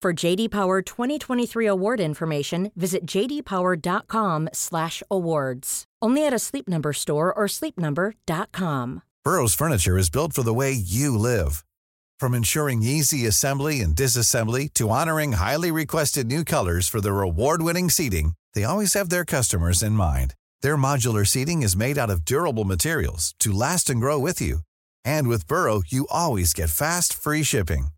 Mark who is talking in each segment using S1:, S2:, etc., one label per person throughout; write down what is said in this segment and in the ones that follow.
S1: For JD Power 2023 award information, visit jdpower.com/awards. Only at a Sleep Number store or sleepnumber.com.
S2: Burrow's furniture is built for the way you live. From ensuring easy assembly and disassembly to honoring highly requested new colors for their award-winning seating, they always have their customers in mind. Their modular seating is made out of durable materials to last and grow with you. And with Burrow, you always get fast, free shipping.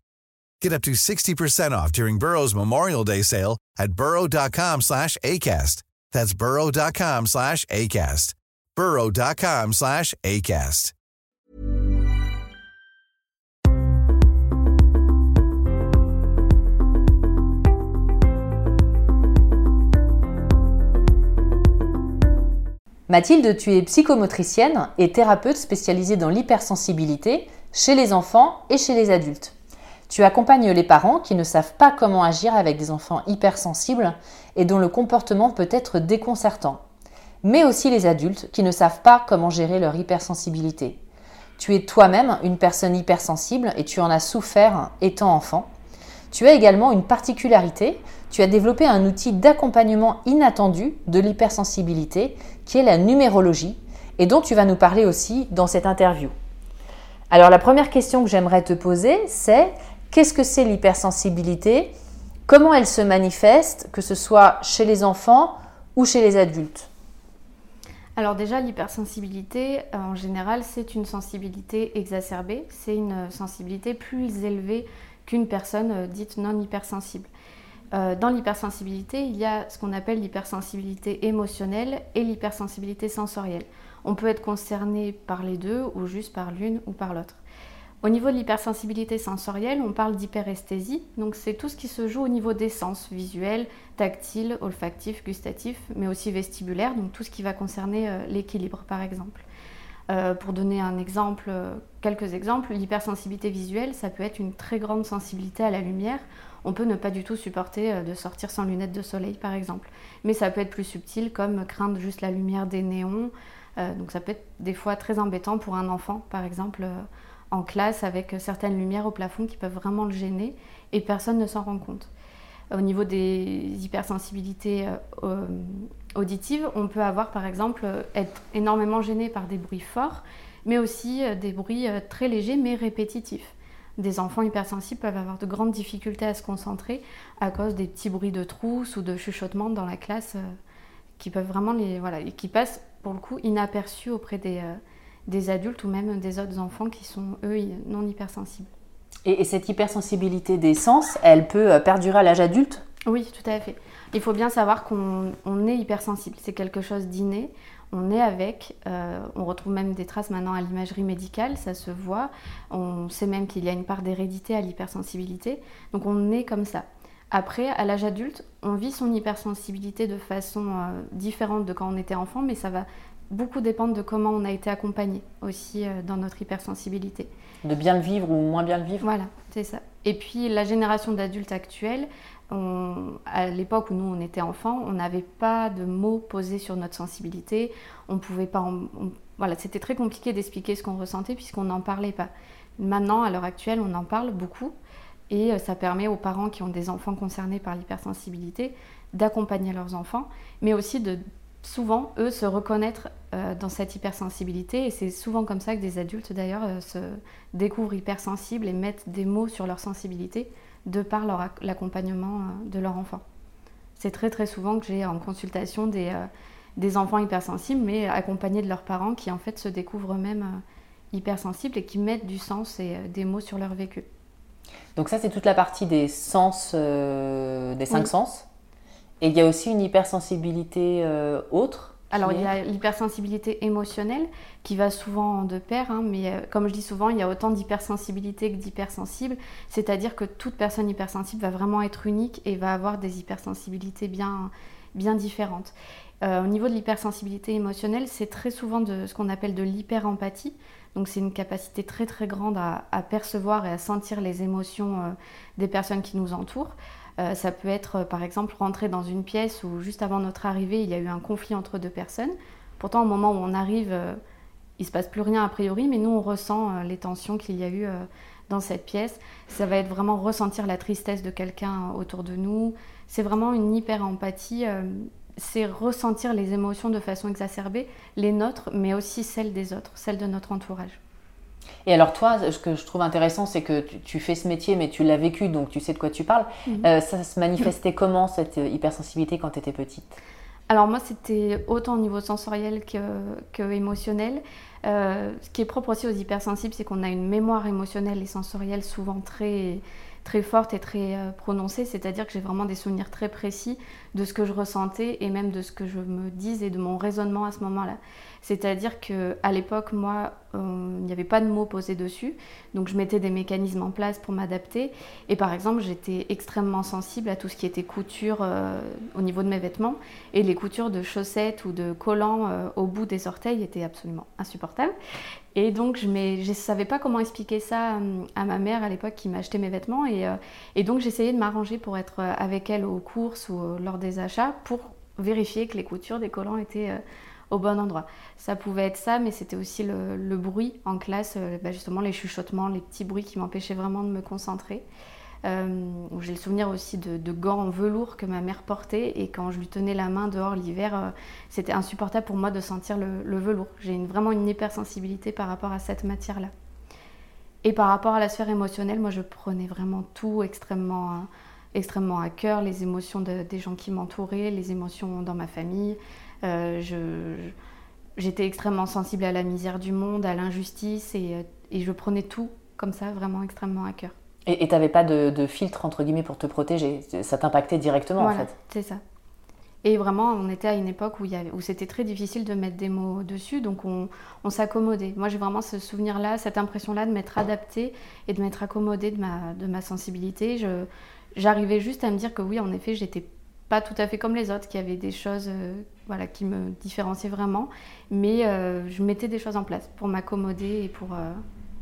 S2: Get up to 60% off during Burrow's Memorial Day sale at burrow.com slash ACAST. That's burrow.com slash ACAST. burrow.com slash ACAST.
S3: Mathilde, tu es psychomotricienne et thérapeute spécialisée dans l'hypersensibilité chez les enfants et chez les adultes. Tu accompagnes les parents qui ne savent pas comment agir avec des enfants hypersensibles et dont le comportement peut être déconcertant, mais aussi les adultes qui ne savent pas comment gérer leur hypersensibilité. Tu es toi-même une personne hypersensible et tu en as souffert étant enfant. Tu as également une particularité, tu as développé un outil d'accompagnement inattendu de l'hypersensibilité qui est la numérologie et dont tu vas nous parler aussi dans cette interview. Alors la première question que j'aimerais te poser, c'est qu'est-ce que c'est l'hypersensibilité? Comment elle se manifeste, que ce soit chez les enfants ou chez les adultes?
S4: Alors déjà, l'hypersensibilité, euh, en général, c'est une sensibilité exacerbée, c'est une sensibilité plus élevée qu'une personne euh, dite non hypersensible. Euh, dans l'hypersensibilité, il y a ce qu'on appelle l'hypersensibilité émotionnelle et l'hypersensibilité sensorielle. On peut être concerné par les deux ou juste par l'une ou par l'autre. Au niveau de l'hypersensibilité sensorielle, on parle d'hyperesthésie. Donc c'est tout ce qui se joue au niveau des sens visuels, tactiles, olfactifs, gustatifs, mais aussi vestibulaires, donc tout ce qui va concerner euh, l'équilibre par exemple. Euh, pour donner un exemple, euh, quelques exemples, l'hypersensibilité visuelle, ça peut être une très grande sensibilité à la lumière. On peut ne pas du tout supporter de sortir sans lunettes de soleil par exemple. Mais ça peut être plus subtil comme craindre juste la lumière des néons. donc ça peut être des fois très embêtant pour un enfant par exemple en classe avec certaines lumières au plafond qui peuvent vraiment le gêner et personne ne s'en rend compte. Au niveau des hypersensibilités euh, auditives, on peut avoir par exemple être énormément gêné par des bruits forts, mais aussi euh, des bruits euh, très légers mais répétitifs. Des enfants hypersensibles peuvent avoir de grandes difficultés à se concentrer à cause des petits bruits de trousse ou de chuchotements dans la classe qui peuvent vraiment les voilà qui passent pour le coup inaperçus auprès des, des adultes ou même des autres enfants qui sont, eux, non hypersensibles.
S3: Et, cette hypersensibilité des sens, elle peut euh, perdurer à l'âge adulte?
S4: Oui, tout à fait. Il faut bien savoir qu'on est hypersensible. C'est quelque chose d'inné. On est avec, euh, on retrouve même des traces maintenant à l'imagerie médicale, ça se voit. On sait même qu'il y a une part d'hérédité à l'hypersensibilité. Donc on est comme ça. Après, à l'âge adulte, on vit son hypersensibilité de façon euh, différente de quand on était enfant, mais ça va beaucoup dépendre de comment on a été accompagné aussi euh, dans notre hypersensibilité.
S3: De bien le vivre ou moins bien le vivre
S4: Voilà, c'est ça. Et puis la génération d'adultes actuels, à l'époque où nous on était enfants, on n'avait pas de mots posés sur notre sensibilité. On pouvait pas. voilà, c'était très compliqué d'expliquer ce qu'on ressentait puisqu'on n'en parlait pas. Maintenant, à l'heure actuelle, on en parle beaucoup et euh, ça permet aux parents qui ont des enfants concernés par l'hypersensibilité d'accompagner leurs enfants, mais aussi de souvent, eux, se reconnaître euh, dans cette hypersensibilité. Et c'est souvent comme ça que des adultes, d'ailleurs, euh, se découvrent hypersensibles et mettent des mots sur leur sensibilité de par l'accompagnement de leur enfant. C'est très très souvent que j'ai en consultation des, des, enfants hypersensibles, mais accompagnés de leurs parents qui en fait se découvrent eux-mêmes hypersensibles et qui mettent du sens et des mots sur leur vécu.
S3: Donc ça, c'est toute la partie des sens, des cinq sens. Et il y a aussi une hypersensibilité autre
S4: alors, il y a l'hypersensibilité émotionnelle qui va souvent en deux paires, hein, mais euh, comme je dis souvent, il y a autant d'hypersensibilité que d'hypersensible, c'est-à-dire que toute personne hypersensible va vraiment être unique et va avoir des hypersensibilités bien, bien différentes. Euh, au niveau de l'hypersensibilité émotionnelle, c'est très souvent de ce qu'on appelle de l'hyperempathie. Donc c'est une capacité très très grande à, percevoir et à sentir les émotions euh, des personnes qui nous entourent. Euh, ça peut être, euh, par exemple, rentrer dans une pièce où juste avant notre arrivée, il y a eu un conflit entre deux personnes. Pourtant, au moment où on arrive, euh, il ne se passe plus rien a priori, mais nous, on ressent les tensions qu'il y a eu dans cette pièce. Ça va être vraiment ressentir la tristesse de quelqu'un autour de nous. C'est vraiment une hyper-empathie. c'est ressentir les émotions de façon exacerbée, les nôtres, mais aussi celles des autres, celles de notre entourage.
S3: Et alors toi, ce que je trouve intéressant, c'est que tu, fais ce métier, mais tu l'as vécu, donc tu sais de quoi tu parles. Mhm. Euh, ça se manifestait comment, cette hypersensibilité, quand tu étais petite?
S4: Alors moi, c'était autant au niveau sensoriel que, que émotionnel. Euh, ce qui est propre aussi aux hypersensibles, c'est qu'on a une mémoire émotionnelle et sensorielle souvent très, très forte et très euh, prononcée, c'est-à-dire que j'ai vraiment des souvenirs très précis de ce que je ressentais et même de ce que je me dis et de mon raisonnement à ce moment-là. C'est-à-dire qu'à l'époque, moi, euh, il n'y avait pas de mots posés dessus, donc je mettais des mécanismes en place pour m'adapter. Et par exemple, j'étais extrêmement sensible à tout ce qui était couture euh, au niveau de mes vêtements, et les coutures de chaussettes ou de collants au bout des orteils étaient absolument insupportables. Et donc, je ne savais pas comment expliquer ça euh, à ma mère à l'époque qui m'achetait mes vêtements. Et, euh, donc, j'essayais de m'arranger pour être euh, avec elle aux courses ou lors des achats pour vérifier que les coutures des collants étaient au bon endroit. Ça pouvait être ça, mais c'était aussi le, bruit en classe, bah, justement les chuchotements, les petits bruits qui m'empêchaient vraiment de me concentrer. Euh, j'ai le souvenir aussi de, gants en velours que ma mère portait et quand je lui tenais la main dehors l'hiver, euh, c'était insupportable pour moi de sentir le, velours. J'ai vraiment une hypersensibilité par rapport à cette matière-là. Et par rapport à la sphère émotionnelle, moi je prenais vraiment tout extrêmement, extrêmement à cœur, les émotions des gens qui m'entouraient, les émotions dans ma famille. Euh, j'étais extrêmement sensible à la misère du monde, à l'injustice et je prenais tout comme ça vraiment extrêmement à cœur.
S3: Et tu n'avais pas de, filtre, entre guillemets, pour te protéger Ça t'impactait directement, en fait
S4: c'est ça. Et vraiment, on était à une époque où, où c'était très difficile de mettre des mots dessus, donc on, s'accommodait. Moi, j'ai vraiment ce souvenir-là, cette impression-là de m'être adaptée et de m'être accommodée de ma, de ma sensibilité. J'arrivais juste à me dire que oui, en effet, j'étais pas tout à fait comme les autres, qu'il y avait des choses euh, voilà, qui me différenciaient vraiment, mais euh, je mettais des choses en place pour m'accommoder et pour, euh,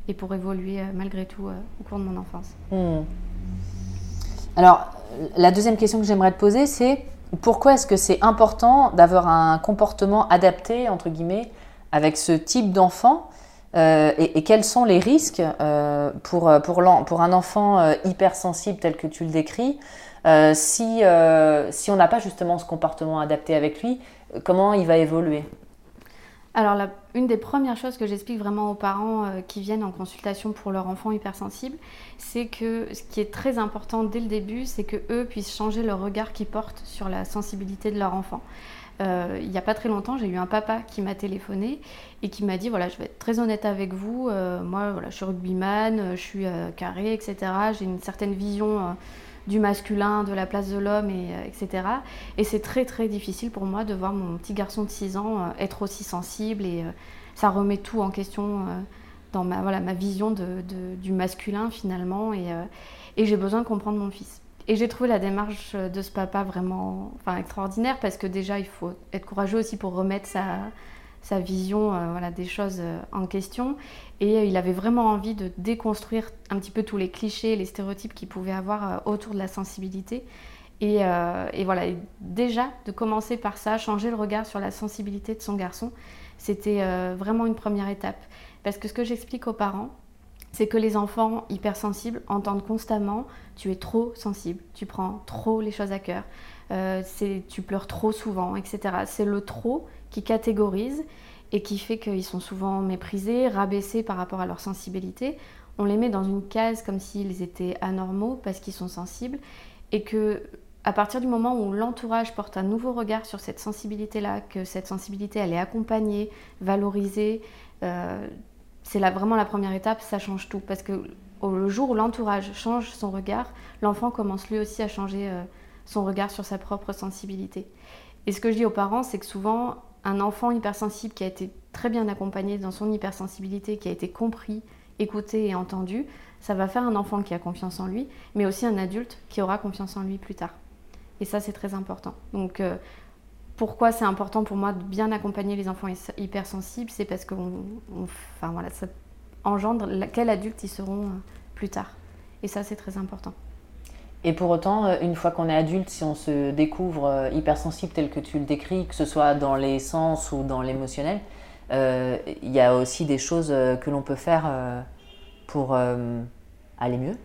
S4: et pour évoluer euh, malgré tout euh, au cours de mon enfance. Hmm.
S3: Alors, la deuxième question que j'aimerais te poser, c'est pourquoi est-ce que c'est important d'avoir un comportement adapté, entre guillemets, avec ce type d'enfant euh, et, quels sont les risques pour, pour, un enfant hypersensible tel que tu le décris si, si on n'a pas justement ce comportement adapté avec lui, comment il va évoluer?
S4: Alors, une des premières choses que j'explique vraiment aux parents euh, qui viennent en consultation pour leur enfant hypersensible, c'est que ce qui est très important dès le début, c'est que eux puissent changer le regard qu'ils portent sur la sensibilité de leur enfant. Euh, il n'y a pas très longtemps, j'ai eu un papa qui m'a téléphoné et qui m'a dit voilà, je vais être très honnête avec vous. Euh, moi, voilà, je suis rugbyman, je suis carré, etc. J'ai une certaine vision du masculin, de la place de l'homme, et, euh, etc. Et c'est très très difficile pour moi de voir mon petit garçon de 6 ans euh, être aussi sensible et euh, ça remet tout en question dans ma, voilà, ma vision du masculin finalement et, j'ai besoin de comprendre mon fils. Et j'ai trouvé la démarche de ce papa vraiment extraordinaire parce que déjà il faut être courageux aussi pour remettre sa, vision voilà, des choses en question. Et euh, il avait vraiment envie de déconstruire un petit peu tous les clichés, les stéréotypes qu'il pouvait avoir autour de la sensibilité. Et, et, voilà, déjà de commencer par ça, changer le regard sur la sensibilité de son garçon, c'était vraiment une première étape. Parce que ce que j'explique aux parents, c'est que les enfants hypersensibles entendent constamment tu es trop sensible, tu prends trop les choses à cœur, tu pleures trop souvent, etc. C'est le trop qui catégorise et qui fait qu'ils sont souvent méprisés, rabaissés par rapport à leur sensibilité. on les met dans une case comme s'ils étaient anormaux parce qu'ils sont sensibles et que à partir du moment où l'entourage porte un nouveau regard sur cette sensibilité-là, que cette sensibilité elle est accompagnée, valorisée, euh, c'est vraiment la première étape, ça change tout. Parce que le jour où l'entourage change son regard, l'enfant commence lui aussi à changer euh, son regard sur sa propre sensibilité. Et ce que je dis aux parents, c'est que souvent, un enfant hypersensible qui a été très bien accompagné dans son hypersensibilité, qui a été compris, écouté et entendu, ça va faire un enfant qui a confiance en lui, mais aussi un adulte qui aura confiance en lui plus tard. Et ça, c'est très important. Donc, euh, pourquoi c'est important pour moi de bien accompagner les enfants hypersensibles C'est parce que enfin, voilà, ça engendre quel adulte ils seront euh, plus tard. Et ça, c'est très important.
S3: Et pour autant, euh, une fois qu'on est adulte, si on se découvre hypersensible tel que tu le décris, que ce soit dans les sens ou dans l'émotionnel, il y a aussi des choses que l'on peut faire pour aller mieux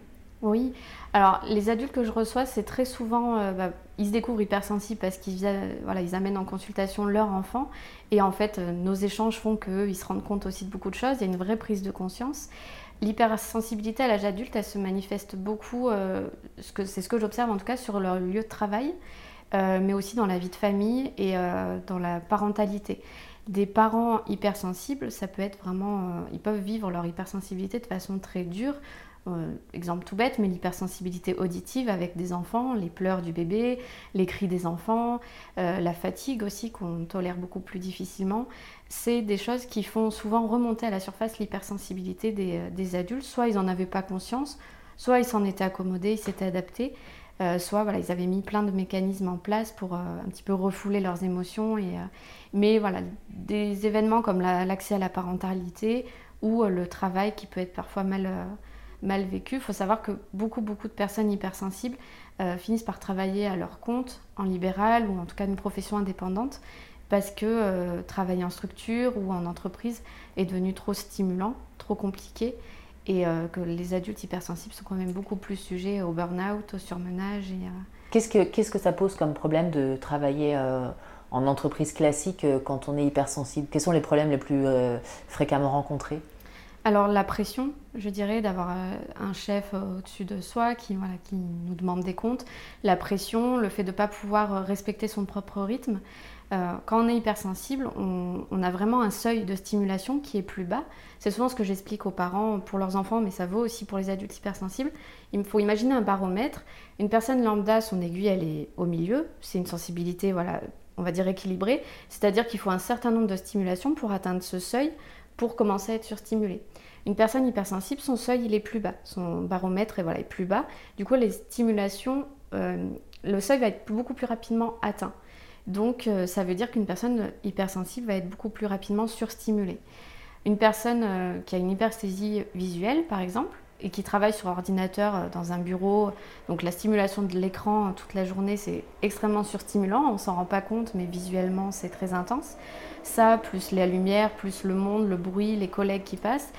S4: Oui. Alors, les adultes que je reçois, c'est très souvent, euh, bah, ils se découvrent hypersensibles parce qu'ils voilà, ils amènent en consultation leur enfant. Et en fait, euh, nos échanges font qu'eux, ils se rendent compte aussi de beaucoup de choses. Il y a une vraie prise de conscience. L'hypersensibilité à l'âge adulte, elle se manifeste beaucoup, euh, c'est ce que j'observe en tout cas sur leur lieu de travail, mais aussi dans la vie de famille et dans la parentalité. Des parents hypersensibles, ça peut être vraiment, ils peuvent vivre leur hypersensibilité de façon très dure. Euh, exemple tout bête, mais l'hypersensibilité auditive avec des enfants, les pleurs du bébé, les cris des enfants, euh, la fatigue aussi qu'on tolère beaucoup plus difficilement, c'est des choses qui font souvent remonter à la surface l'hypersensibilité des, euh, des, adultes. Soit ils n'en avaient pas conscience, soit ils s'en étaient accommodés, ils s'étaient adaptés, soit voilà, ils avaient mis plein de mécanismes en place pour un petit peu refouler leurs émotions. Et, mais voilà, des événements comme l'accès à la parentalité ou le travail qui peut être parfois mal mal vécu. Il faut savoir que beaucoup, beaucoup de personnes hypersensibles euh, finissent par travailler à leur compte, en libéral ou en tout cas une profession indépendante, parce que euh, travailler en structure ou en entreprise est devenu trop stimulant, trop compliqué, et euh, que les adultes hypersensibles sont quand même beaucoup plus sujets au burn-out, au surmenage.
S3: Qu'est-ce que, qu'est-ce que ça pose comme problème de travailler en entreprise classique quand on est hypersensible? Quels sont les problèmes les plus fréquemment rencontrés?
S4: Alors la pression, je dirais, d'avoir euh, un chef euh, au-dessus de soi qui, voilà, qui nous demande des comptes. La pression, le fait de ne pas pouvoir euh, respecter son propre rythme. quand on est hypersensible, on, on, a vraiment un seuil de stimulation qui est plus bas. C'est souvent ce que j'explique aux parents pour leurs enfants, mais ça vaut aussi pour les adultes hypersensibles. Il faut imaginer un baromètre. Une personne lambda, son aiguille, elle est au milieu. C'est une sensibilité, voilà, on va dire équilibrée. C'est-à-dire qu'il faut un certain nombre de stimulations pour atteindre ce seuil pour commencer à être surstimulé. Une personne hypersensible, son seuil il est plus bas, son baromètre est, voilà, plus bas. Du coup, les stimulations, euh, le seuil va être beaucoup plus rapidement atteint. Donc, euh, ça veut dire qu'une personne hypersensible va être beaucoup plus rapidement surstimulée. Une personne euh, qui a une hypersthésie visuelle, par exemple, et qui travaille sur ordinateur dans un bureau, donc la stimulation de l'écran toute la journée, c'est extrêmement surstimulant. On s'en rend pas compte, mais visuellement, c'est très intense. Ça, plus la lumière, plus le monde, le bruit, les collègues qui passent,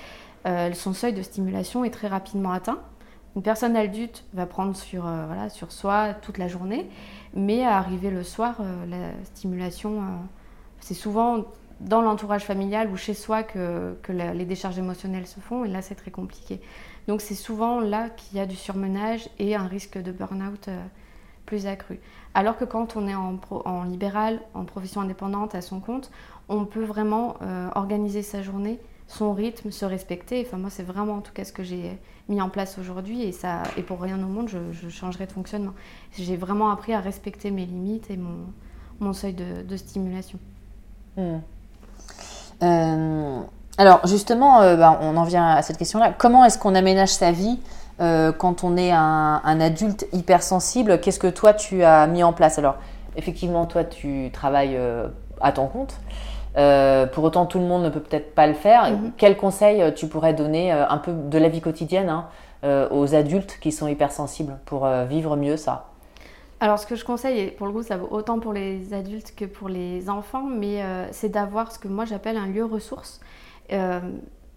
S4: euh, son seuil de stimulation est très rapidement atteint. Une personne adulte va prendre sur, euh, voilà, sur soi toute la journée, mais à arriver le soir, euh, la stimulation, c'est souvent dans l'entourage familial ou chez soi que les décharges émotionnelles se font, et là c'est très compliqué. Donc c'est souvent là qu'il y a du surmenage et un risque de burn-out plus accru. Alors que quand on est en, libéral, en profession indépendante, à son compte, on peut vraiment organiser sa journée son rythme, se respecter. Enfin, moi, c'est vraiment en tout cas ce que j'ai mis en place aujourd'hui et, ça, et pour rien au monde, je, changerai de fonctionnement. J'ai vraiment appris à respecter mes limites et mon, seuil de, stimulation.
S3: Euh, alors, justement, euh, bah, on en vient à cette question-là. Comment est-ce qu'on aménage sa vie euh, quand on est un, un adulte hypersensible? Qu'est-ce que toi, tu as mis en place? Alors, effectivement, toi, tu travailles à ton compte. Euh, pour autant, tout le monde ne peut peut-être pas le faire. Mhm. Quel conseil euh, tu pourrais donner euh, un peu de la vie quotidienne hein, aux adultes qui sont hypersensibles pour vivre mieux ça?
S4: Alors, ce que je conseille, et pour le coup, ça vaut autant pour les adultes que pour les enfants, mais c'est d'avoir ce que moi j'appelle un lieu ressource.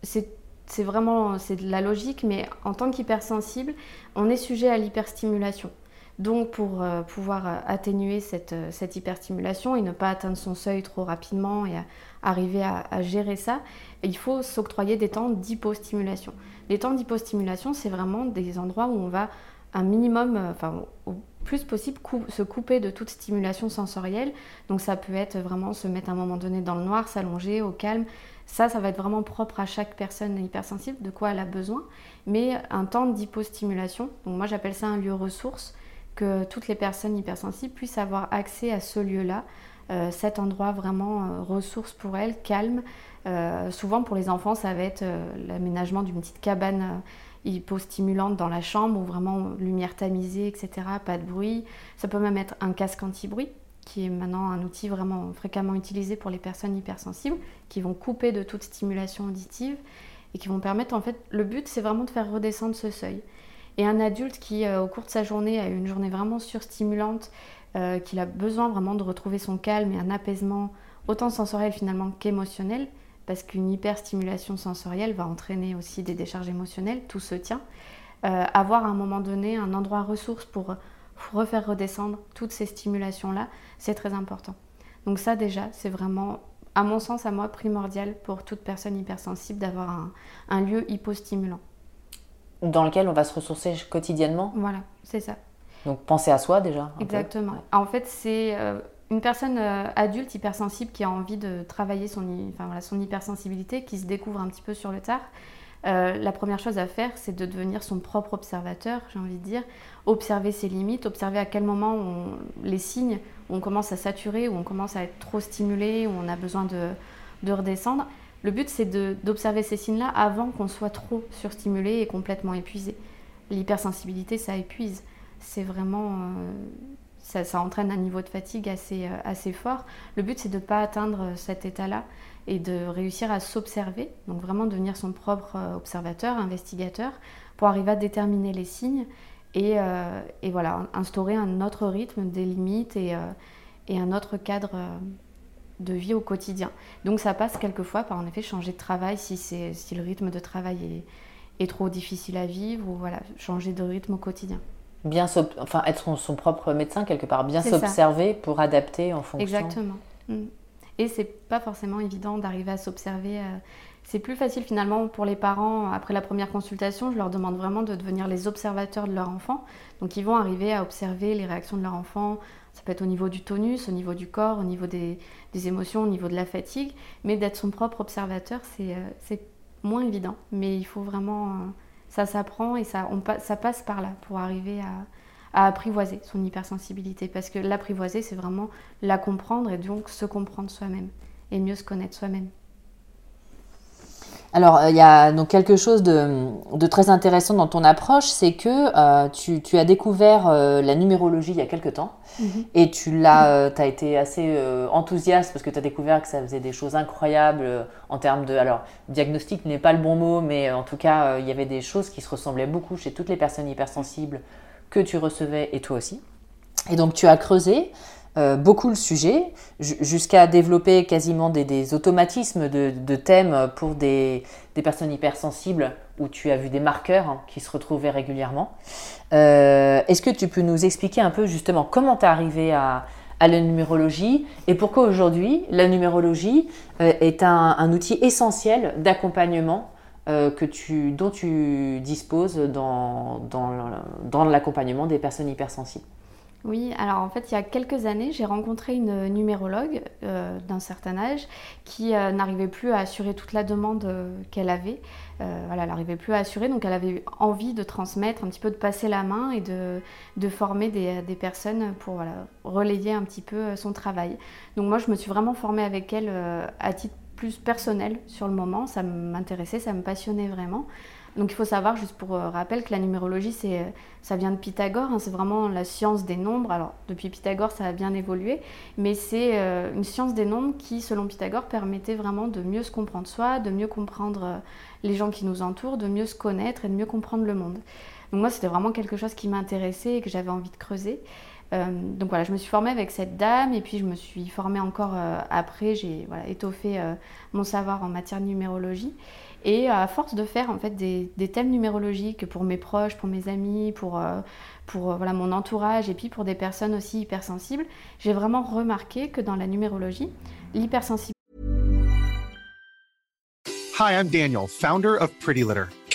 S4: C'est vraiment de la logique, mais en tant qu'hypersensible, on est sujet à l'hyperstimulation. Donc pour pouvoir atténuer cette, cette, hyperstimulation et ne pas atteindre son seuil trop rapidement et arriver à, gérer ça, il faut s'octroyer des temps d'hypostimulation. Les temps d'hypostimulation, c'est vraiment des endroits où on va un minimum, euh, enfin au plus possible, se couper de toute stimulation sensorielle. Donc ça peut être vraiment se mettre à un moment donné dans le noir, s'allonger au calme. Ça, ça va être vraiment propre à chaque personne hypersensible, de quoi elle a besoin. Mais un temps d'hypostimulation, donc moi j'appelle ça un lieu ressource, que toutes les personnes hypersensibles puissent avoir accès à ce lieu-là, euh, cet endroit vraiment euh, ressource pour elles, calme. souvent pour les enfants, ça va être l'aménagement d'une petite cabane hypostimulante dans la chambre ou vraiment lumière tamisée, etc. Pas de bruit. Ça peut même être un casque anti-bruit qui est maintenant un outil vraiment fréquemment utilisé pour les personnes hypersensibles, qui vont couper de toute stimulation auditive et qui vont permettre, en fait, le but c'est vraiment de faire redescendre ce seuil. Et un adulte qui, euh, au cours de sa journée, a eu une journée vraiment surstimulante, euh, qu'il a besoin vraiment de retrouver son calme et un apaisement autant sensoriel finalement qu'émotionnel, parce qu'une hyperstimulation sensorielle va entraîner aussi des décharges émotionnelles, tout se tient. Euh, avoir à un moment donné un endroit ressource pour refaire redescendre toutes ces stimulations-là, c'est très important. Donc ça déjà, c'est vraiment, à mon sens, à moi, primordial pour toute personne hypersensible d'avoir un, lieu hypostimulant.
S3: Dans lequel on va se ressourcer quotidiennement
S4: Voilà, c'est ça.
S3: Donc penser à soi déjà.
S4: Exactement. En fait, c'est euh, une personne euh, adulte hypersensible qui a envie de travailler son, son hypersensibilité, qui se découvre un petit peu sur le tard, euh, la première chose à faire, c'est de devenir son propre observateur, j'ai envie de dire, observer ses limites, observer à quel moment les signes, où on commence à saturer, où on commence à être trop stimulé, où on a besoin de, redescendre. Le but, c'est d'observer ces signes-là avant qu'on soit trop surstimulé et complètement épuisé. L'hypersensibilité, ça épuise. C'est vraiment... Euh, ça, entraîne un niveau de fatigue assez, euh, assez fort. Le but, c'est de ne pas atteindre cet état-là et de réussir à s'observer, donc vraiment devenir son propre euh, observateur, investigateur, pour arriver à déterminer les signes et, et voilà, instaurer un autre rythme, des limites et, et un autre cadre de vie au quotidien. Donc ça passe quelquefois par en effet changer de travail si, si le rythme de travail est, est trop difficile à vivre ou voilà, changer de rythme au quotidien
S3: bien enfin être son, propre médecin quelque part, bien s'observer pour adapter en fonction.
S4: Exactement. Mm. Et c'est pas forcément évident d'arriver à s'observer. Euh, c'est plus facile finalement pour les parents après la première consultation. Je leur demande vraiment de devenir les observateurs de leur enfant. Donc ils vont arriver à observer les réactions de leur enfant. Ça peut être au niveau du tonus, au niveau du corps, au niveau des, émotions, au niveau de la fatigue. Mais d'être son propre observateur, c'est euh, moins évident. Mais il faut vraiment. Euh, ça s'apprend et ça, on, ça passe par là pour arriver à, apprivoiser son hypersensibilité. Parce que l'apprivoiser, c'est vraiment la comprendre et donc se comprendre soi-même et mieux se connaître soi-même.
S3: Alors, euh, il y a donc quelque chose de, très intéressant dans ton approche, c'est que euh, tu, as découvert euh, la numérologie il y a quelque temps mhm. et tu l'as, as été assez enthousiaste parce que tu as découvert que ça faisait des choses incroyables en termes de. Alors, diagnostic n'est pas le bon mot, mais en tout cas, il y avait des choses qui se ressemblaient beaucoup chez toutes les personnes hypersensibles que tu recevais et toi aussi. Et donc, tu as creusé. Euh, beaucoup le sujet, jusqu'à développer quasiment des, automatismes de, thèmes pour des, personnes hypersensibles où tu as vu des marqueurs hein, qui se retrouvaient régulièrement. Euh, est-ce que tu peux nous expliquer un peu justement comment tu es arrivé à, la numérologie et pourquoi aujourd'hui la numérologie euh, est un, outil essentiel d'accompagnement que tu, dont tu disposes dans, dans l'accompagnement des personnes hypersensibles
S4: oui, alors en fait, il y a quelques années, j'ai rencontré une numérologue euh, d'un certain âge qui euh, n'arrivait plus à assurer toute la demande euh, qu'elle avait. voilà, elle n'arrivait plus à assurer, donc elle avait envie de transmettre, un petit peu de passer la main et de, de former des, des, personnes pour voilà, relayer un petit peu son travail. Donc moi, je me suis vraiment formée avec elle à titre plus personnel sur le moment. Ça m'intéressait, ça me passionnait vraiment. Donc il faut savoir, juste pour euh, rappel, que la numérologie, c'est, euh, ça vient de Pythagore, hein, c'est vraiment la science des nombres. Alors depuis Pythagore, ça a bien évolué, mais c'est euh, une science des nombres qui, selon Pythagore, permettait vraiment de mieux se comprendre soi, de mieux comprendre les gens qui nous entourent, de mieux se connaître et de mieux comprendre le monde. Donc moi, c'était vraiment quelque chose qui m'intéressait et que j'avais envie de creuser. Donc voilà, je me suis formée avec cette dame et puis je me suis formée encore après, j'ai étoffé mon savoir en matière de numérologie. Et à force de faire en fait des, thèmes numérologiques pour mes proches, pour mes amis, pour, pour voilà, mon entourage et puis pour des personnes aussi hypersensibles, j'ai vraiment remarqué que dans la numérologie, l'hypersensibilité
S5: Hi, I'm Daniel, founder of Pretty Litter.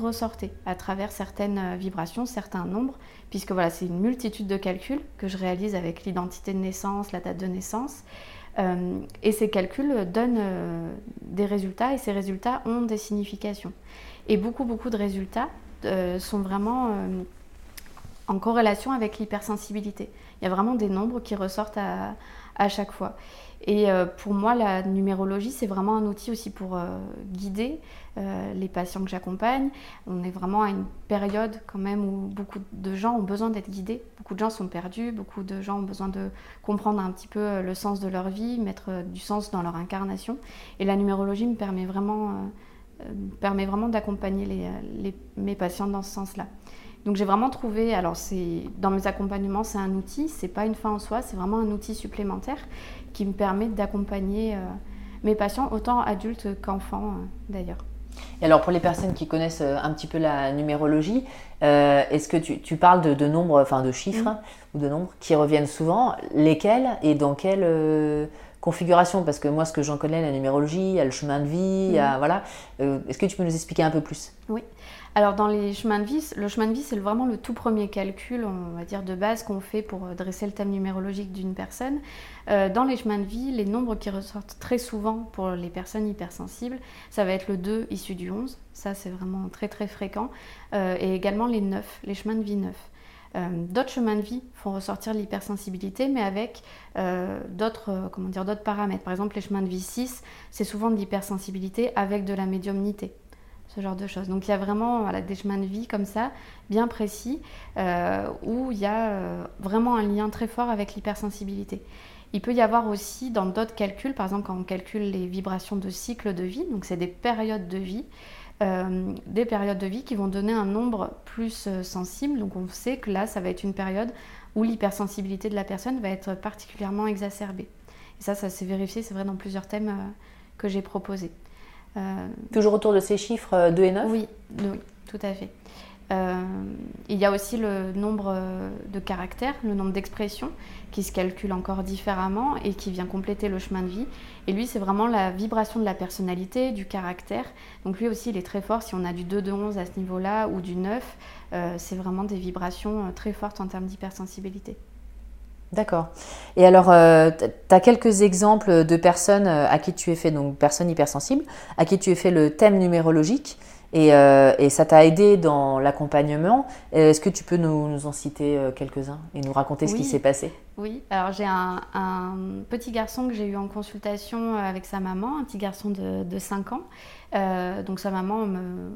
S4: Ressortait à travers certaines euh, vibrations, certains nombres, puisque voilà, c'est une multitude de calculs que je réalise avec l'identité de naissance, la date de naissance. Euh, et ces calculs donnent euh, des résultats et ces résultats ont des significations. Et beaucoup, beaucoup de résultats sont vraiment en corrélation avec l'hypersensibilité. Il y a vraiment des nombres qui ressortent à chaque fois. Et euh, pour moi, la numérologie, c'est vraiment un outil aussi pour euh, guider euh, les patients que j'accompagne. On est vraiment à une période quand même où beaucoup de gens ont besoin d'être guidés. Beaucoup de gens sont perdus, beaucoup de gens ont besoin de comprendre un petit peu le sens de leur vie, mettre du sens dans leur incarnation. Et la numérologie me permet vraiment, permet vraiment d'accompagner mes patients dans ce sens-là. Donc j'ai vraiment trouvé, alors c'est dans mes accompagnements, c'est un outil, c'est pas une fin en soi, c'est vraiment un outil supplémentaire qui me permet d'accompagner euh, mes patients, autant adultes qu'enfants euh, d'ailleurs.
S3: Et alors pour les personnes qui connaissent euh, un petit peu la numérologie, est-ce que tu, parles de, nombres, enfin de chiffres ou de nombres qui reviennent souvent? Lesquels et dans quelle configuration? Parce que moi, ce que j'en connais, la numérologie, il y a le chemin de vie, voilà. est-ce que tu peux nous expliquer un peu plus?
S4: Oui. Alors dans les chemins de vie, le chemin de vie c'est vraiment le tout premier calcul, on va dire de base qu'on fait pour euh, dresser le thème numérologique d'une personne. Euh, dans les chemins de vie, les nombres qui ressortent très souvent pour les personnes hypersensibles, ça va être le 2 issu du 11, ça c'est vraiment très très fréquent, euh, et également les 9, les chemins de vie 9. d'autres chemins de vie font ressortir l'hypersensibilité, mais avec dire d'autres paramètres. Par exemple, les chemins de vie 6, c'est souvent de l'hypersensibilité avec de la médiumnité ce genre de choses. Donc il y a vraiment des chemins de vie comme ça, bien précis, euh, où il y a euh, vraiment un lien très fort avec l'hypersensibilité. Il peut y avoir aussi dans d'autres calculs, par exemple quand on calcule les vibrations de cycle de vie, donc c'est des périodes de vie, euh, des périodes de vie qui vont donner un nombre plus sensible. Donc on sait que là, ça va être une période où l'hypersensibilité de la personne va être particulièrement exacerbée. Et ça, ça s'est vérifié, c'est vrai, dans plusieurs thèmes que j'ai proposés.
S3: Euh, Toujours autour de ces chiffres 2 euh, et 9
S4: oui, oui, tout à fait. Euh, il y a aussi le nombre de caractères, le nombre d'expressions qui se calcule encore différemment et qui vient compléter le chemin de vie. Et lui, c'est vraiment la vibration de la personnalité, du caractère. Donc lui aussi, il est très fort. Si on a du 2 de 11 à ce niveau-là ou du 9, c'est vraiment des vibrations très fortes en termes d'hypersensibilité.
S3: D'accord. Et alors, euh, tu as quelques exemples de personnes euh, à qui tu as fait, donc personnes hypersensibles, à qui tu as fait le thème numérologique et, euh, et ça t'a aidé dans l'accompagnement. Est-ce que tu peux nous, en citer quelques-uns et nous raconter ce qui s'est passé?
S4: Oui, alors j'ai un, petit garçon que j'ai eu en consultation avec sa maman, un petit garçon de, de 5 ans. Euh, donc sa maman me,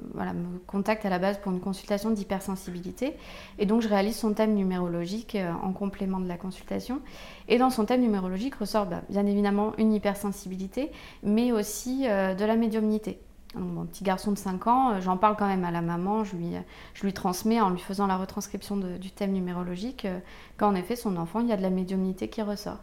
S4: contacte à la base pour une consultation d'hypersensibilité. Et donc je réalise son thème numérologique euh, en complément de la consultation. Et dans son thème numérologique ressort bah, bien évidemment une hypersensibilité, mais aussi euh, de la médiumnité. Mon petit garçon de 5 ans, euh, j'en parle quand même à la maman, je lui, transmets en lui faisant la retranscription du thème numérologique euh, qu'en effet son enfant, il y a de la médiumnité qui ressort.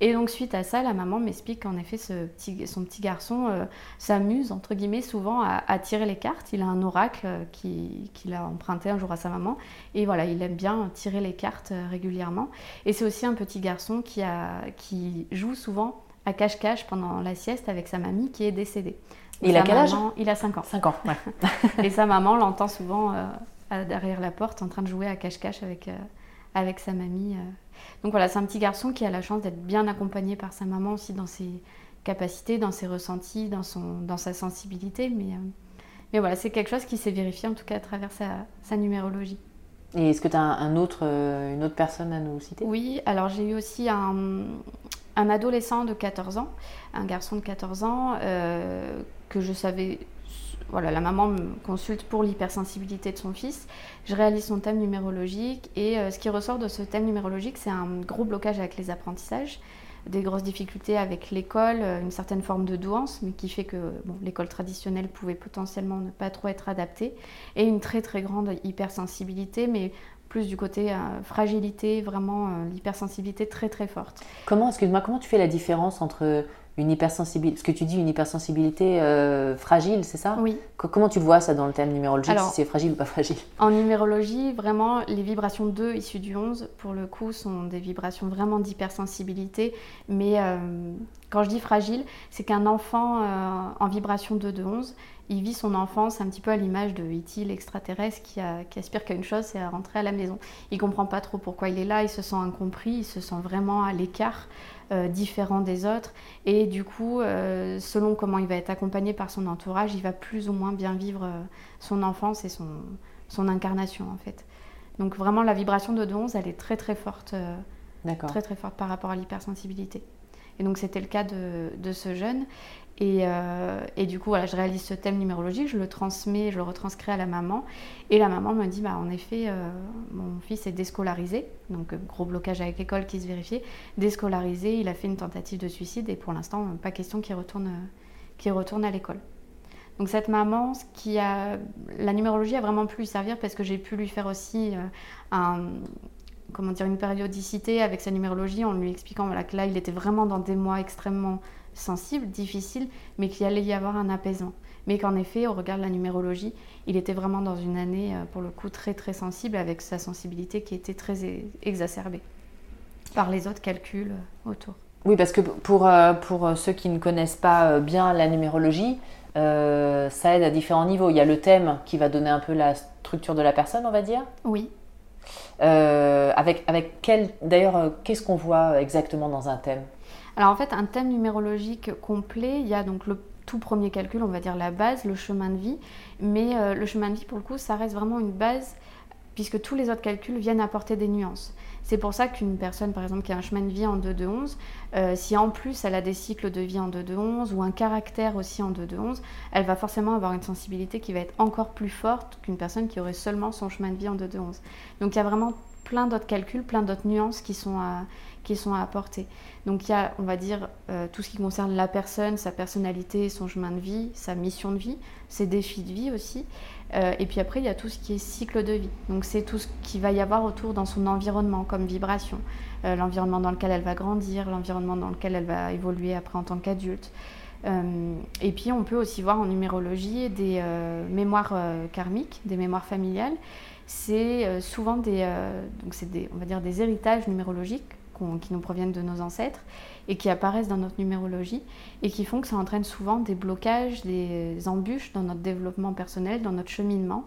S4: Et donc suite à ça, la maman m'explique qu'en effet ce son petit garçon euh, s'amuse, entre guillemets, souvent à, tirer les cartes. Il a un oracle qu'il a emprunté un jour à sa maman. Et voilà, il aime bien tirer les cartes régulièrement. Et c'est aussi un petit garçon qui, qui joue souvent à cache-cache pendant la sieste avec sa mamie qui est décédée.
S3: Il a quel âge
S4: Il a 5 ans.
S3: 5 ans, ouais.
S4: et sa maman l'entend souvent euh, derrière la porte en train de jouer à cache-cache avec, euh, avec sa mamie. Euh. Donc voilà, c'est un petit garçon qui a la chance d'être bien accompagné par sa maman aussi dans ses capacités, dans ses ressentis, dans, son, dans sa sensibilité. Mais, mais voilà, c'est quelque chose qui s'est vérifié en tout cas à travers sa, sa numérologie.
S3: Et est-ce que tu as un autre, une autre personne à nous citer?
S4: Oui, alors j'ai eu aussi un, un adolescent de 14 ans, un garçon de 14 ans, euh, que je savais. Voilà, la maman me consulte pour l'hypersensibilité de son fils. Je réalise son thème numérologique et euh, ce qui ressort de ce thème numérologique, c'est un gros blocage avec les apprentissages, des grosses difficultés avec l'école, euh, une certaine forme de douance, mais qui fait que l'école traditionnelle pouvait potentiellement ne pas trop être adaptée, et une très très grande hypersensibilité, mais plus du côté euh, fragilité, vraiment l'hypersensibilité très très forte.
S3: Comment, excuse-moi, comment tu fais la différence entre une hypersensibilité, ce que tu dis une hypersensibilité euh, fragile, c'est ça?
S4: Oui.
S3: comment tu vois ça dans le thème numérologique, si c'est fragile ou pas fragile?
S4: En numérologie, vraiment, les vibrations 2 issues du 11, pour le coup, sont des vibrations vraiment d'hypersensibilité. Mais quand je dis fragile, c'est qu'un enfant en vibration 2 de 11, il vit son enfance un petit peu à l'image de E.T., l'extraterrestre, qui, aspire qu'à une chose, c'est à rentrer à la maison. Il comprend pas trop pourquoi il est là, il se sent incompris, il se sent vraiment à l'écart, euh, différent des autres. Et du coup, euh, selon comment il va être accompagné par son entourage, il va plus ou moins bien vivre euh, son enfance et son, son, incarnation, en fait. Donc vraiment, la vibration de 11, elle est très très forte, très très forte par rapport à l'hypersensibilité. Et donc c'était le cas de, de, ce jeune. Euh, et, du coup, voilà, je réalise ce thème numérologique, je le transmets, je le retranscris à la maman. Et la maman me dit, bah, en effet, euh, mon fils est déscolarisé, donc euh, gros blocage avec l'école qui se vérifiait. Déscolarisé, il a fait une tentative de suicide et pour l'instant, pas question qu'il retourne, retourne à l'école. Donc cette maman, ce qui a, la numérologie a vraiment pu lui servir parce que j'ai pu lui faire aussi comment dire, une périodicité avec sa numérologie en lui expliquant voilà, que là, il était vraiment dans des mois extrêmement sensible, difficile, mais qu'il allait y avoir un apaisement. Mais qu'en effet, au regard de la numérologie, il était vraiment dans une année, euh, pour le coup, très très sensible, avec sa sensibilité qui était très exacerbée par les autres calculs euh, autour.
S3: Oui, parce que pour, euh, pour ceux qui ne connaissent pas bien la numérologie, ça aide à différents niveaux. Il y a le thème qui va donner un peu la structure de la personne, on va dire.
S4: Oui.
S3: avec, avec quel, d'ailleurs, qu'est-ce qu'on voit exactement dans un thème?
S4: Alors en fait, un thème numérologique complet, il y a donc le tout premier calcul, on va dire la base, le chemin de vie. Mais euh, le chemin de vie, pour le coup, ça reste vraiment une base puisque tous les autres calculs viennent apporter des nuances. C'est pour ça qu'une personne, par exemple, qui a un chemin de vie en 2 de 11, si en plus elle a des cycles de vie en 2 de 11 ou un caractère aussi en 2 de 11, elle va forcément avoir une sensibilité qui va être encore plus forte qu'une personne qui aurait seulement son chemin de vie en 2 de 11. Donc il y a vraiment plein d'autres calculs, plein d'autres nuances qui sont à, qui sont à apporter. Donc il y a, on va dire, euh, tout ce qui concerne la personne, sa personnalité, son chemin de vie, sa mission de vie, ses défis de vie aussi. Euh, et puis après, il y a tout ce qui est cycle de vie. Donc c'est tout ce qu'il va y avoir autour dans son environnement comme vibration. Euh, l'environnement dans lequel elle va grandir, l'environnement dans lequel elle va évoluer après en tant qu'adulte. et puis on peut aussi voir en numérologie des mémoires karmiques, des mémoires familiales c'est souvent des, donc c'est des, on va dire des héritages numérologiques qui nous proviennent de nos ancêtres et qui apparaissent dans notre numérologie et qui font que ça entraîne souvent des blocages, des embûches dans notre développement personnel, dans notre cheminement.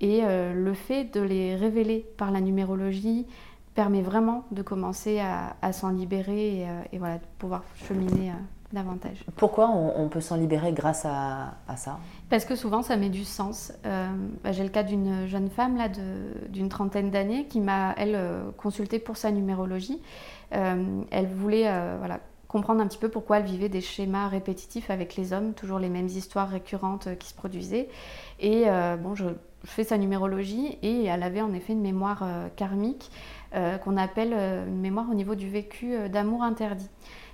S4: Et euh, le fait de les révéler par la numérologie permet vraiment de commencer à, s'en libérer et, euh, voilà, de pouvoir cheminer euh, davantage.
S3: Pourquoi on, peut s'en libérer grâce à, ça?
S4: Parce que souvent ça met du sens. Bah, j'ai le cas d'une jeune femme là d'une trentaine d'années qui m'a, elle, consulté pour sa numérologie euh, elle voulait euh, voilà, comprendre un petit peu pourquoi elle vivait des schémas répétitifs avec les hommes, toujours les mêmes histoires récurrentes euh, qui se produisaient. Et bon, je fais sa numérologie et elle avait en effet une mémoire karmique qu'on appelle une mémoire au niveau du vécu d'amour interdit.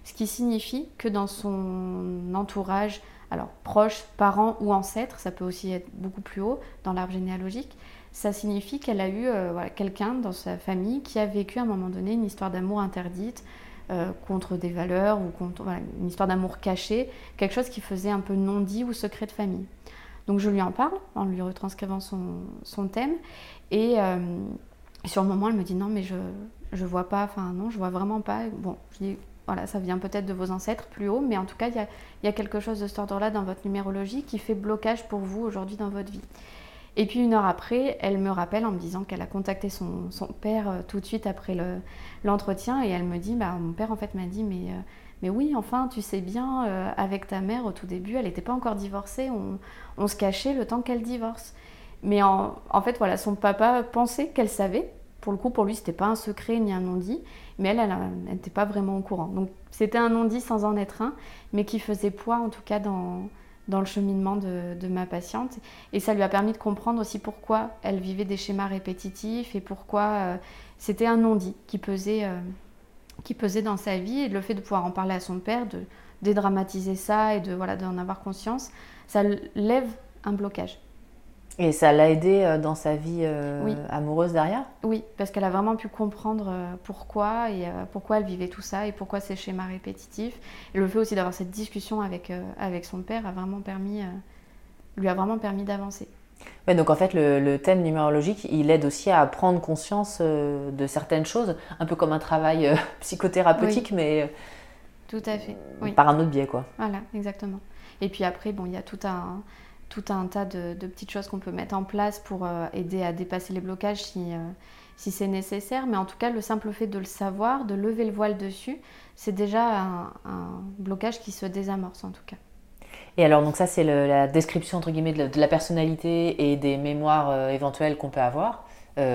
S4: Ce qui signifie que dans son entourage Alors, proche, parent ou ancêtre, ça peut aussi être beaucoup plus haut dans l'arbre généalogique. Ça signifie qu'elle a eu euh, quelqu'un dans sa famille qui a vécu à un moment donné une histoire d'amour interdite, euh, contre des valeurs ou contre une histoire d'amour caché, quelque chose qui faisait un peu non-dit ou secret de famille. Donc je lui en parle en lui retranscrivant son, thème et euh, sur le moment elle me dit non mais je je vois pas, enfin non je vois vraiment pas. Bon je dis voilà ça vient peut-être de vos ancêtres plus haut mais en tout cas il y a, quelque chose de cet ordre-là dans votre numérologie qui fait blocage pour vous aujourd'hui dans votre vie. Et puis une heure après, elle me rappelle en me disant qu'elle a contacté son, père euh, tout de suite après l'entretien et elle me dit, bah, mon père en fait m'a dit, mais, euh, mais oui, enfin, tu sais bien, euh, avec ta mère au tout début, elle n'était pas encore divorcée, on, se cachait le temps qu'elle divorce. Mais en, fait, voilà, son papa pensait qu'elle savait. Pour le coup, pour lui, c'était pas un secret ni un non-dit, mais elle, elle n'était pas vraiment au courant. Donc c'était un non-dit sans en être un, mais qui faisait poids en tout cas dans, dans le cheminement de, ma patiente. Et ça lui a permis de comprendre aussi pourquoi elle vivait des schémas répétitifs et pourquoi euh, c'était un non-dit qui pesait, euh, qui pesait dans sa vie. Et le fait de pouvoir en parler à son père, de dédramatiser ça et de voilà d'en avoir conscience, ça lève un blocage.
S3: Et ça l'a aidé euh, dans sa vie euh, amoureuse derrière?
S4: Oui, parce qu'elle a vraiment pu comprendre euh, pourquoi et pourquoi elle vivait tout ça et pourquoi ces schémas répétitifs. Et le fait aussi d'avoir cette discussion avec, avec son père a vraiment permis, lui a vraiment permis d'avancer.
S3: Ouais, donc en fait, le, thème numérologique, il aide aussi à prendre conscience de certaines choses, un peu comme un travail psychothérapeutique, mais
S4: tout à fait.
S3: par un autre biais, quoi.
S4: Voilà, exactement. Et puis après, bon, il y a tout un tout un tas de, petites choses qu'on peut mettre en place pour euh, aider à dépasser les blocages si, euh, si c'est nécessaire. Mais en tout cas, le simple fait de le savoir, de lever le voile dessus, c'est déjà un, blocage qui se désamorce en tout cas.
S3: Et alors, donc ça, c'est la description entre guillemets de, la personnalité et des mémoires euh, éventuelles qu'on peut avoir,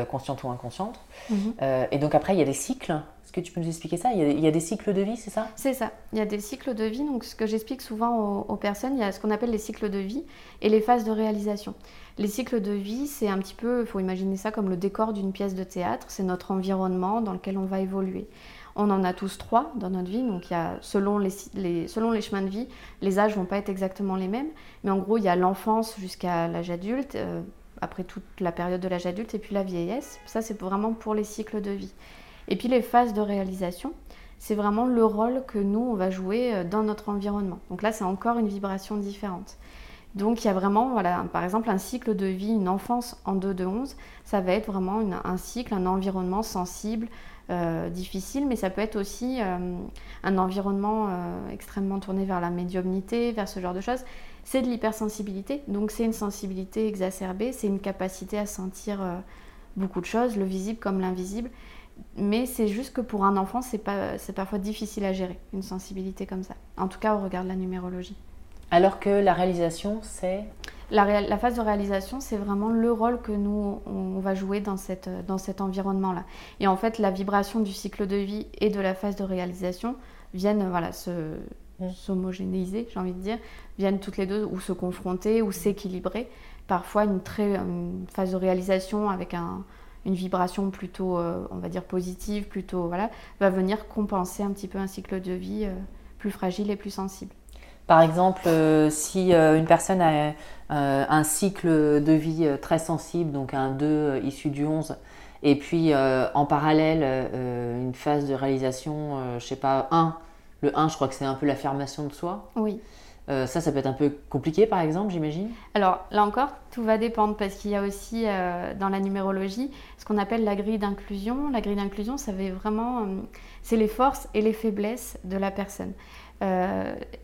S3: conscientes ou inconscientes. Mhm. et donc après, il y a des cycles que tu peux nous expliquer ça? Il y, a, des cycles de vie, c'est ça?
S4: C'est ça. Il y a des cycles de vie. Donc, ce que j'explique souvent aux, personnes, il y a ce qu'on appelle les cycles de vie et les phases de réalisation. Les cycles de vie, c'est un petit peu, il faut imaginer ça comme le décor d'une pièce de théâtre. C'est notre environnement dans lequel on va évoluer. On en a tous trois dans notre vie, donc il y a, selon, les, selon les chemins de vie, les âges vont pas être exactement les mêmes, mais en gros, il y a l'enfance jusqu'à l'âge adulte, euh, après toute la période de l'âge adulte, et puis la vieillesse. Ça, c'est vraiment pour les cycles de vie. Et puis les phases de réalisation, c'est vraiment le rôle que nous, on va jouer euh, dans notre environnement. Donc là, c'est encore une vibration différente. Donc il y a vraiment, voilà, par exemple, un cycle de vie, une enfance en 2 de 11, ça va être vraiment un cycle, un environnement sensible, euh, difficile, mais ça peut être aussi euh, un environnement extrêmement tourné vers la médiumnité, vers ce genre de choses. C'est de l'hypersensibilité, donc c'est une sensibilité exacerbée, c'est une capacité à sentir beaucoup de choses, le visible comme l'invisible. Mais c'est juste que pour un enfant, c'est parfois difficile à gérer, une sensibilité comme ça. En tout cas, au regard de la numérologie.
S3: Alors que la réalisation, c'est
S4: la, phase de réalisation, c'est vraiment le rôle que nous, on, va jouer dans, cette, dans cet environnement-là. Et en fait, la vibration du cycle de vie et de la phase de réalisation viennent voilà, se, mm. s'homogénéiser, j'ai envie de dire, viennent toutes les deux ou se confronter ou s'équilibrer. Parfois, une, très, une phase de réalisation avec un, une vibration plutôt, euh, on va dire, positive, plutôt, voilà, va venir compenser un petit peu un cycle de vie euh, plus fragile et plus sensible.
S3: Par exemple, euh, si une personne a un cycle de vie très sensible, donc un 2 issu du 11, et puis en parallèle une phase de réalisation, je sais pas, 1, le 1, je crois que c'est un peu l'affirmation de soi.
S4: Oui.
S3: Euh, ça, ça peut être un peu compliqué, par exemple, j'imagine
S4: Alors, là encore, tout va dépendre parce qu'il y a aussi euh, dans la numérologie ce qu'on appelle la grille d'inclusion. La grille d'inclusion, ça veut vraiment. Euh, c'est les forces et les faiblesses de la personne.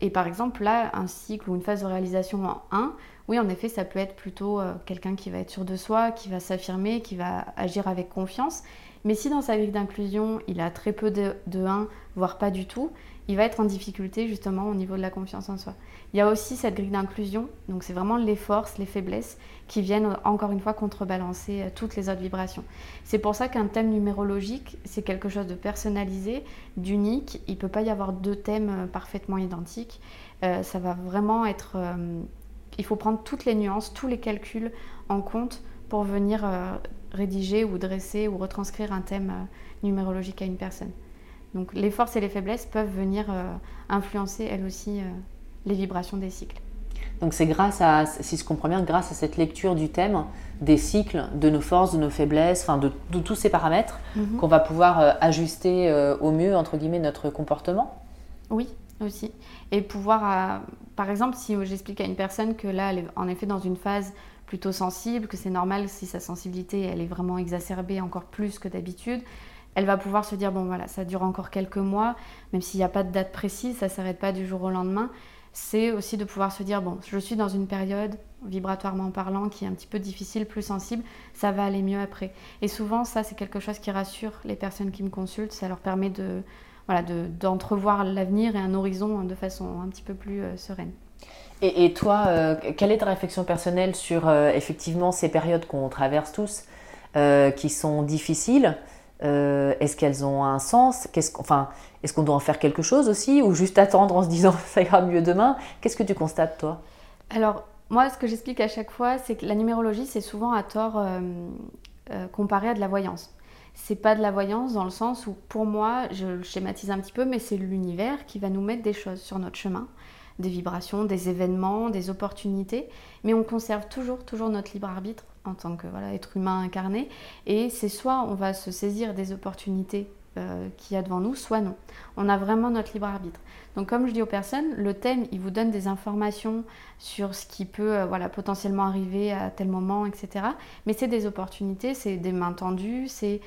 S4: et par exemple, là, un cycle ou une phase de réalisation en 1, oui, en effet, ça peut être plutôt quelqu'un qui va être sûr de soi, qui va s'affirmer, qui va agir avec confiance. Mais si dans sa grille d'inclusion, il a très peu de, de 1, voire pas du tout, il va être en difficulté justement au niveau de la confiance en soi. Il y a aussi cette grille d'inclusion, donc c'est vraiment les forces, les faiblesses qui viennent encore une fois contrebalancer euh, toutes les autres vibrations. C'est pour ça qu'un thème numérologique, c'est quelque chose de personnalisé, d'unique. Il ne peut pas y avoir deux thèmes euh, parfaitement identiques. Euh, ça va vraiment être... il faut prendre toutes les nuances, tous les calculs en compte pour venir rédiger ou dresser ou retranscrire un thème numérologique à une personne. Donc les forces et les faiblesses peuvent venir influencer elles aussi les vibrations des cycles.
S3: Donc c'est grâce à, si je comprends bien, grâce à cette lecture du thème, des cycles, de nos forces, de nos faiblesses, enfin de, tous ces paramètres, mhm. qu'on va pouvoir euh, ajuster euh, au mieux, entre guillemets, notre comportement?
S4: Oui, aussi. Et pouvoir, euh, par exemple, si j'explique à une personne que là, elle est en effet dans une phase plutôt sensible, que c'est normal si sa sensibilité, elle est vraiment exacerbée encore plus que d'habitude, elle va pouvoir se dire, bon voilà, ça dure encore quelques mois, même s'il n'y a pas de date précise, ça s'arrête pas du jour au lendemain c'est aussi de pouvoir se dire, bon, je suis dans une période, vibratoirement parlant, qui est un petit peu difficile, plus sensible, ça va aller mieux après. Et souvent, ça, c'est quelque chose qui rassure les personnes qui me consultent, ça leur permet de, voilà, d'entrevoir l'avenir et un horizon de façon un petit peu plus euh, sereine.
S3: Et, toi, euh, quelle est ta réflexion personnelle sur euh, effectivement ces périodes qu'on traverse tous, qui sont difficiles euh, est-ce qu'elles ont un sens? Enfin, Est-ce qu'on doit en faire quelque chose aussi Ou juste attendre en se disant ça ira mieux demain? Qu'est-ce que tu constates toi?
S4: Alors, moi, ce que j'explique à chaque fois, c'est que la numérologie, c'est souvent à tort euh, euh, comparé à de la voyance. C'est pas de la voyance dans le sens où, pour moi, je le schématise un petit peu, mais c'est l'univers qui va nous mettre des choses sur notre chemin, des vibrations, des événements, des opportunités, mais on conserve toujours, toujours notre libre arbitre en tant que voilà, être humain incarné. Et c'est soit on va se saisir des opportunités euh, qu'il y a devant nous, soit non. On a vraiment notre libre arbitre. Donc comme je dis aux personnes, le thème, il vous donne des informations sur ce qui peut euh, voilà, potentiellement arriver à tel moment, etc. Mais c'est des opportunités, c'est des mains tendues, c'est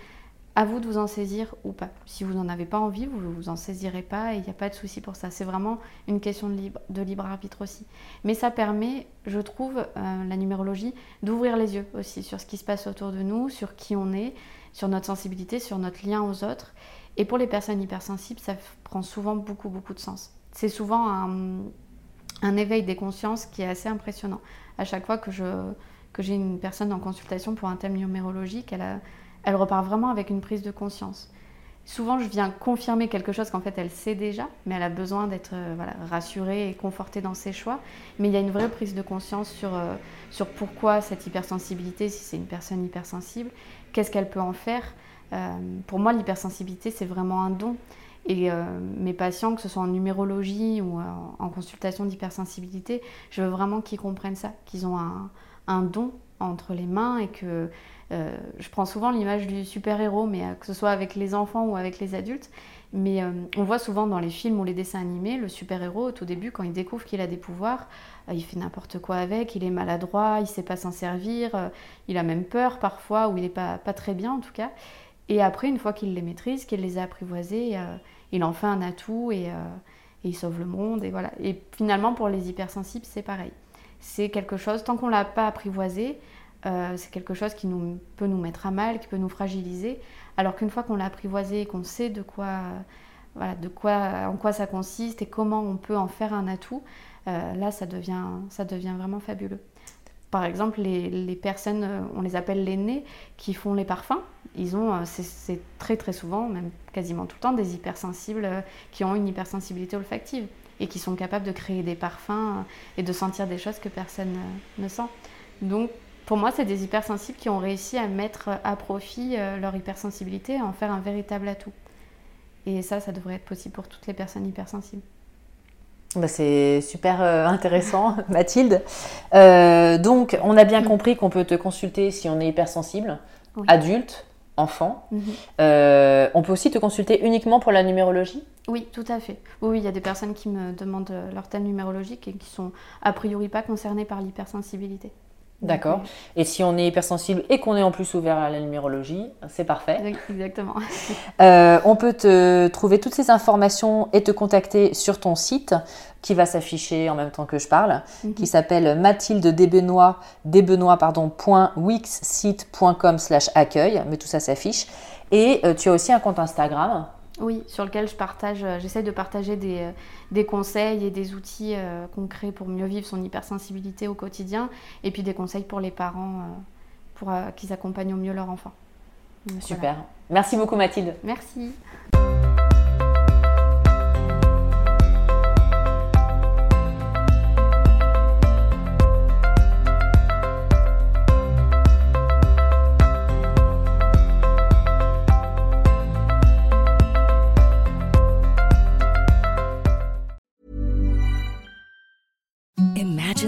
S4: à vous de vous en saisir ou pas. Si vous n'en avez pas envie, vous ne vous en saisirez pas et il n'y a pas de souci pour ça. C'est vraiment une question de libre, arbitre aussi. Mais ça permet, je trouve, euh, la numérologie, d'ouvrir les yeux aussi sur ce qui se passe autour de nous, sur qui on est, sur notre sensibilité, sur notre lien aux autres. Et pour les personnes hypersensibles, ça prend souvent beaucoup, beaucoup de sens. C'est souvent un, éveil des consciences qui est assez impressionnant. À chaque fois que j'ai que une personne en consultation pour un thème numérologique, elle a elle repart vraiment avec une prise de conscience. Souvent, je viens confirmer quelque chose qu'en fait elle sait déjà, mais elle a besoin d'être euh, rassurée et confortée dans ses choix. Mais il y a une vraie prise de conscience sur, euh, pourquoi cette hypersensibilité, si c'est une personne hypersensible, qu'est-ce qu'elle peut en faire. Euh, pour moi, l'hypersensibilité, c'est vraiment un don. Et mes patients, que ce soit en numérologie ou en consultation d'hypersensibilité, je veux vraiment qu'ils comprennent ça, qu'ils ont un don entre les mains et que euh, je prends souvent l'image du super-héros, mais euh, que ce soit avec les enfants ou avec les adultes. Mais euh, on voit souvent dans les films ou les dessins animés, le super-héros, au tout début, quand il découvre qu'il a des pouvoirs, il fait n'importe quoi avec, il est maladroit, il ne sait pas s'en servir, il a même peur parfois, ou il n'est pas, pas très bien en tout cas. Et après, une fois qu'il les maîtrise, qu'il les a apprivoisés, il en fait un atout et, et, il sauve le monde. Et, voilà. et finalement, pour les hypersensibles, c'est pareil. C'est quelque chose, tant qu'on ne l'a pas apprivoisé, euh, c'est quelque chose qui peut nous mettre à mal, qui peut nous fragiliser. Alors qu'une fois qu'on l'a apprivoisé et qu'on sait de quoi, voilà, de quoi, en quoi ça consiste et comment on peut en faire un atout, euh, là, ça devient, ça devient vraiment fabuleux. Par exemple, les, les, personnes, euh, on les appelle les nés, qui font les parfums. Ils ont, c'est très très souvent, même quasiment tout le temps, des hypersensibles qui ont une hypersensibilité olfactive et qui sont capables de créer des parfums et de sentir des choses que personne ne sent. Donc pour moi, c'est des hypersensibles qui ont réussi à mettre à profit euh, leur hypersensibilité et en faire un véritable atout. Et ça, ça devrait être possible pour toutes les personnes hypersensibles.
S3: Bah c'est super euh, intéressant, Mathilde. Euh, donc, on a bien mm. compris qu'on peut te consulter si on est hypersensible, adulte, enfant. Mm-hmm. on peut aussi te consulter uniquement pour la numérologie?
S4: Oui, tout à fait. Oui, il y a des personnes qui me demandent leur thème numérologique et qui sont a priori pas concernées par l'hypersensibilité.
S3: D'accord. Et si on est hypersensible et qu'on est en plus ouvert à la numérologie, c'est parfait.
S4: Exactement.
S3: Euh, on peut te trouver toutes ces informations et te contacter sur ton site qui va s'afficher en même temps que je parle, mhm. qui s'appelle Mathilde Desbenois, Desbenois pardon, slash accueil, mais tout ça s'affiche. Et euh, tu as aussi un compte Instagram
S4: oui, sur lequel je partage, euh, j'essaie de partager des, euh, des, conseils et des outils euh, concrets pour mieux vivre son hypersensibilité au quotidien, et puis des conseils pour les parents pour qu'ils accompagnent au mieux leur enfant.
S3: Super. Merci beaucoup Mathilde.
S4: Merci.